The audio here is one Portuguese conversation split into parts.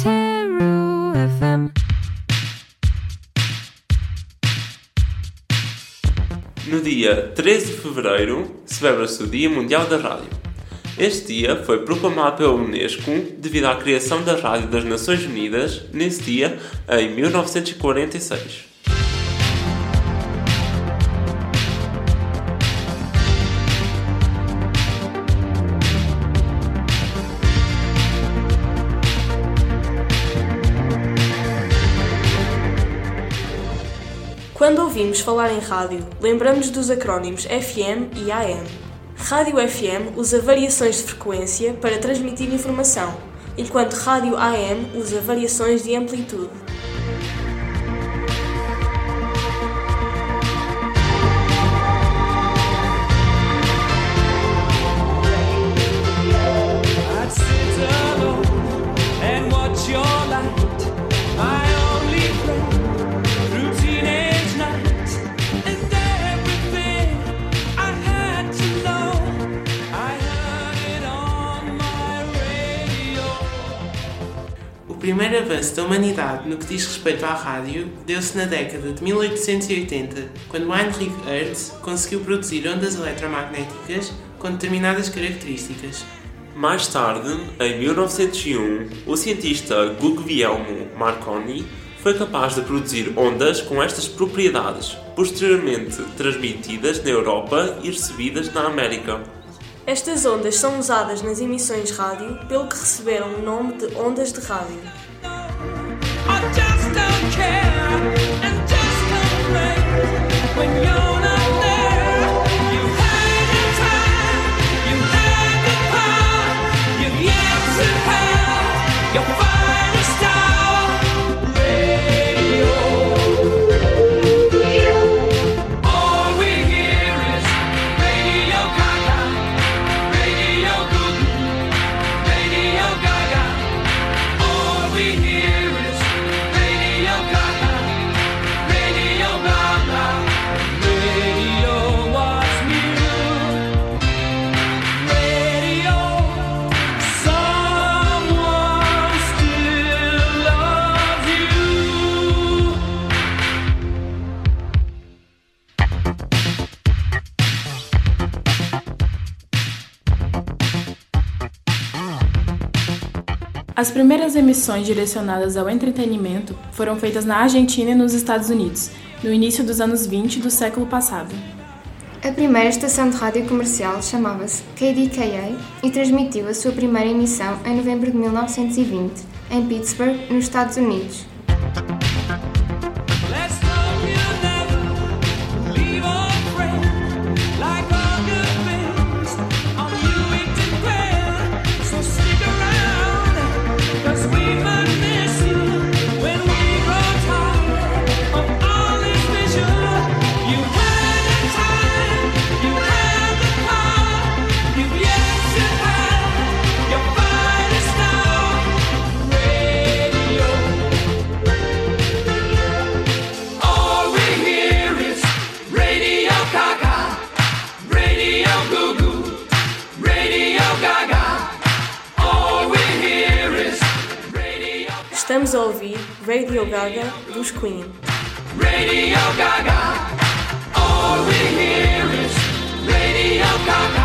FM. No dia 13 de fevereiro, celebra-se o Dia Mundial da Rádio. Este dia foi proclamado pela Unesco devido à criação da Rádio das Nações Unidas nesse dia, em 1946. Quando ouvimos falar em rádio, lembramos dos acrónimos FM e AM. Rádio FM usa variações de frequência para transmitir informação, enquanto rádio AM usa variações de amplitude. Primeiro avanço da humanidade no que diz respeito à rádio deu-se na década de 1880, quando Heinrich Hertz conseguiu produzir ondas eletromagnéticas com determinadas características. Mais tarde, em 1901, o cientista Guglielmo Marconi foi capaz de produzir ondas com estas propriedades, posteriormente transmitidas na Europa e recebidas na América. Estas ondas são usadas nas emissões rádio, pelo que receberam o nome de ondas de rádio. As primeiras emissões direcionadas ao entretenimento foram feitas na Argentina e nos Estados Unidos, no início dos anos 20 do século passado. A primeira estação de rádio comercial chamava-se KDKA e transmitiu a sua primeira emissão em novembro de 1920, em Pittsburgh, nos Estados Unidos. Ouvir Radio Gaga dos Queen. Radio Gaga. All we hear is Radio Gaga,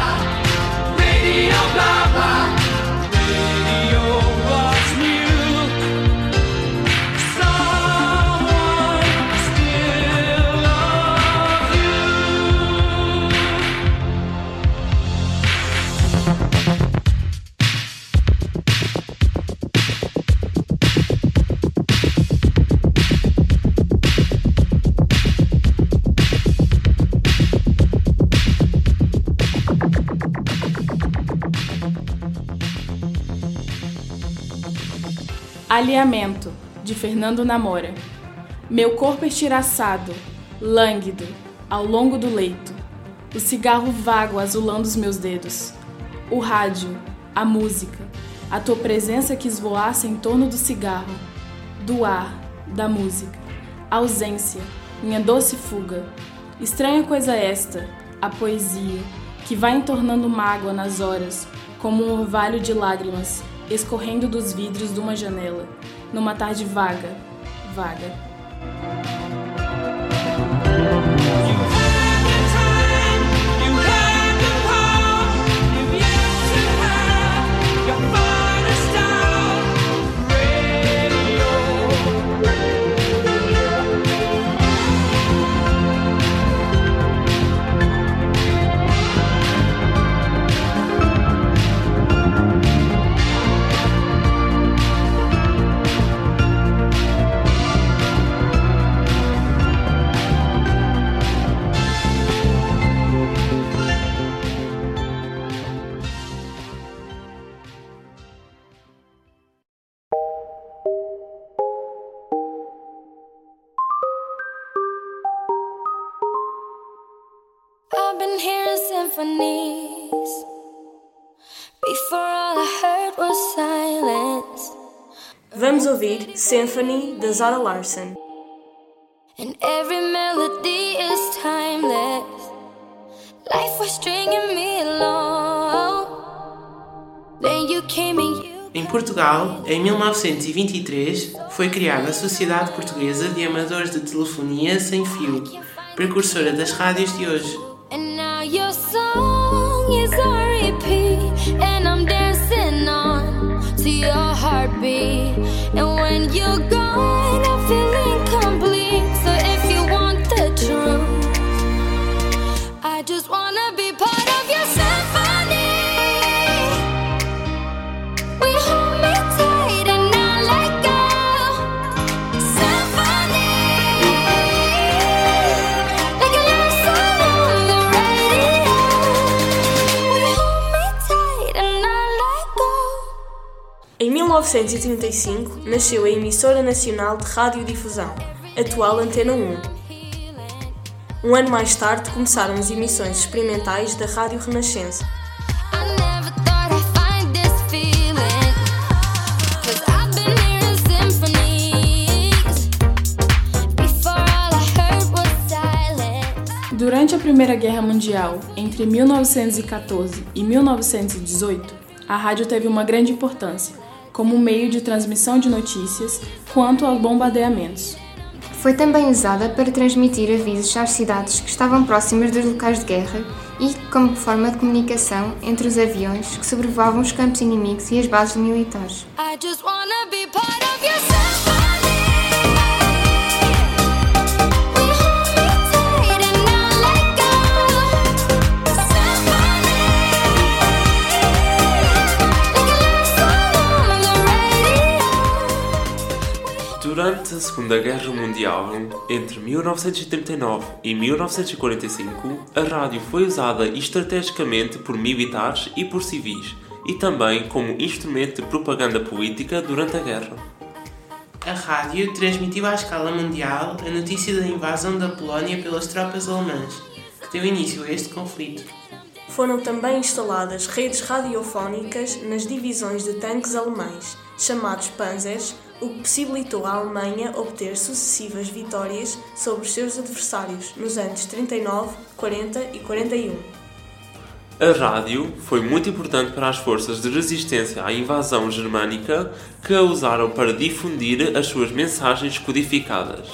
Alinhamento, de Fernando Namora. Meu corpo estiraçado, lânguido, ao longo do leito. O cigarro vago azulando os meus dedos. O rádio, a música, a tua presença que esvoaça em torno do cigarro, do ar, da música. A ausência, minha doce fuga. Estranha coisa esta, a poesia, que vai entornando mágoa nas horas, como um orvalho de lágrimas, escorrendo dos vidros de uma janela, numa tarde vaga, vaga. Vamos ouvir Symphony da Zara Larson. And every melody is timeless. Life was stringing me along. Then you came and you. Em Portugal, em 1923, foi criada a Sociedade Portuguesa de Amadores de Telefonia Sem Fio, precursora das rádios de hoje. Heartbeat. And when you're gone, 1935, nasceu a Emissora Nacional de Radiodifusão, atual Antena 1. Um ano mais tarde começaram as emissões experimentais da Rádio Renascença. Durante a Primeira Guerra Mundial, entre 1914 e 1918, a rádio teve uma grande importância, como meio de transmissão de notícias quanto aos bombardeamentos. Foi também usada para transmitir avisos às cidades que estavam próximas dos locais de guerra e como forma de comunicação entre os aviões que sobrevoavam os campos inimigos e as bases militares. Durante a Segunda Guerra Mundial, entre 1939 e 1945, a rádio foi usada estrategicamente por militares e por civis, e também como instrumento de propaganda política durante a guerra. A rádio transmitiu à escala mundial a notícia da invasão da Polónia pelas tropas alemãs, que deu início a este conflito. Foram também instaladas redes radiofónicas nas divisões de tanques alemães, chamados Panzers, o que possibilitou à Alemanha obter sucessivas vitórias sobre os seus adversários nos anos 39, 40 e 41. A rádio foi muito importante para as forças de resistência à invasão germânica que a usaram para difundir as suas mensagens codificadas.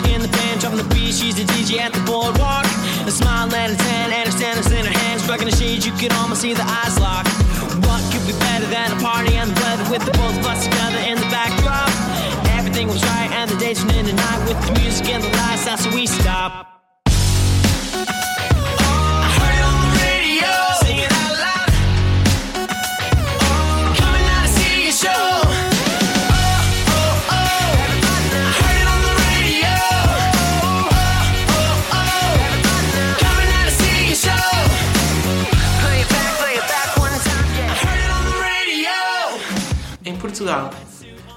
Drummer in the band, jumping the beat, she's a DJ at the boardwalk. A smile and a tan, and a standards in her hands, rocking the shades, you could almost see the eyes lock. What could be better than a party and the weather with the both of us together in the backdrop? Everything was right, and the day turned into night with the music and the lights, that's where we stop. Portugal.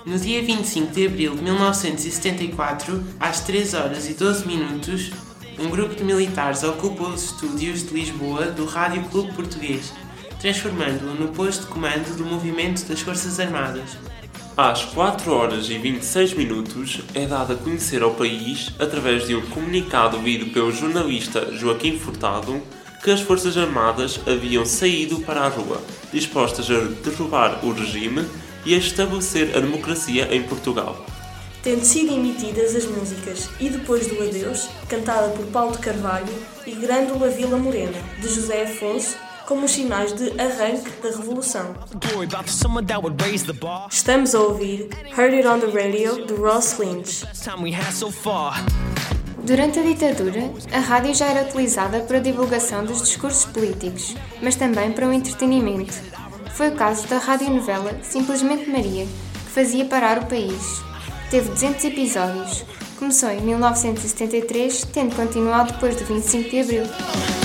No dia 25 de abril de 1974, às 3 horas e 12 minutos, um grupo de militares ocupou os estúdios de Lisboa do Rádio Clube Português, transformando-o no posto de comando do movimento das Forças Armadas. Às 4 horas e 26 minutos é dado a conhecer ao país, através de um comunicado ouvido pelo jornalista Joaquim Furtado, que as Forças Armadas haviam saído para a rua, dispostas a derrubar o regime e a estabelecer a democracia em Portugal. Tendo sido emitidas as músicas E Depois do Adeus, cantada por Paulo de Carvalho, e Grândola Vila Morena, de José Afonso, como os sinais de arranque da Revolução. Estamos a ouvir Heard It on the Radio, de Ross Lynch. Durante a ditadura, a rádio já era utilizada para a divulgação dos discursos políticos, mas também para o entretenimento. Foi o caso da radionovela Simplesmente Maria, que fazia parar o país. Teve 200 episódios. Começou em 1973, tendo continuado depois do 25 de abril.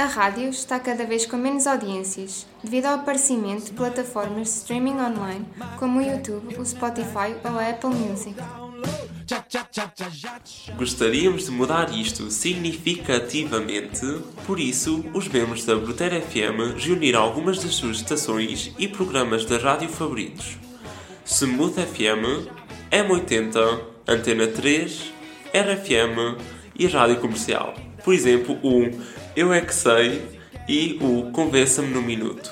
A rádio está cada vez com menos audiências, devido ao aparecimento de plataformas de streaming online como o YouTube, o Spotify ou a Apple Music. Gostaríamos de mudar isto significativamente, por isso, os membros da Brutera FM reuniram algumas das suas estações e programas da rádio favoritos. Smooth FM, M80, Antena 3, RFM e Rádio Comercial. Por exemplo, o Eu É Que Sei e o Convença-me no Minuto.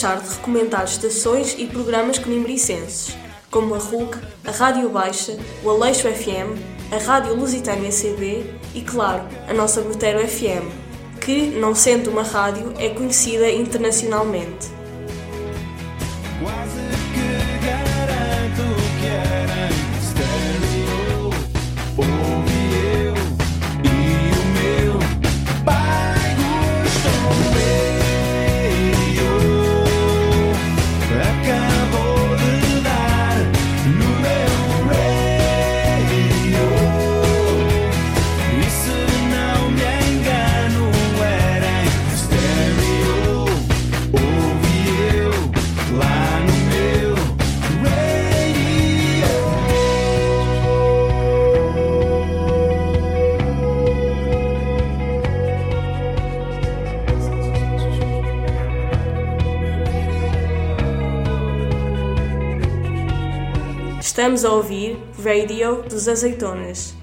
Deixar de recomendar estações e programas conimbricenses, como a RUC, a Rádio Baixa, o Aleixo FM, a Rádio Lusitânia CB e, claro, a nossa Brutero FM, que, não sendo uma rádio, é conhecida internacionalmente. Quase Estamos a ouvir Radio dos Azeitonas.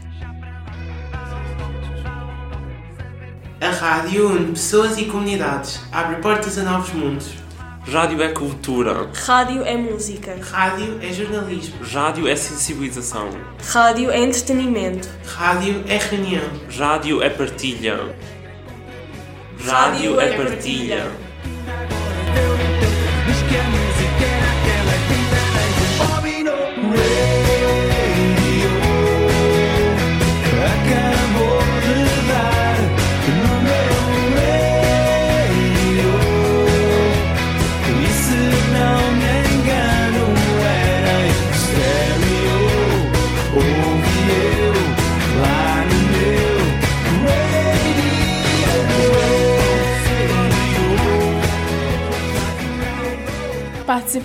A rádio une pessoas e comunidades, abre portas a novos mundos. Rádio é cultura. Rádio é música. Rádio é jornalismo. Rádio é sensibilização. Rádio é entretenimento. Rádio é reunião. Rádio é partilha. Rádio Rádio é é partilha. Diz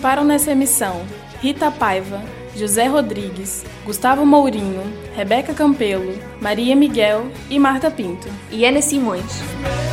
participaram nessa emissão Rita Paiva, José Rodrigues, Gustavo Mourinho, Rebeca Campelo, Maria Miguel e Marta Pinto. E Ana Simões.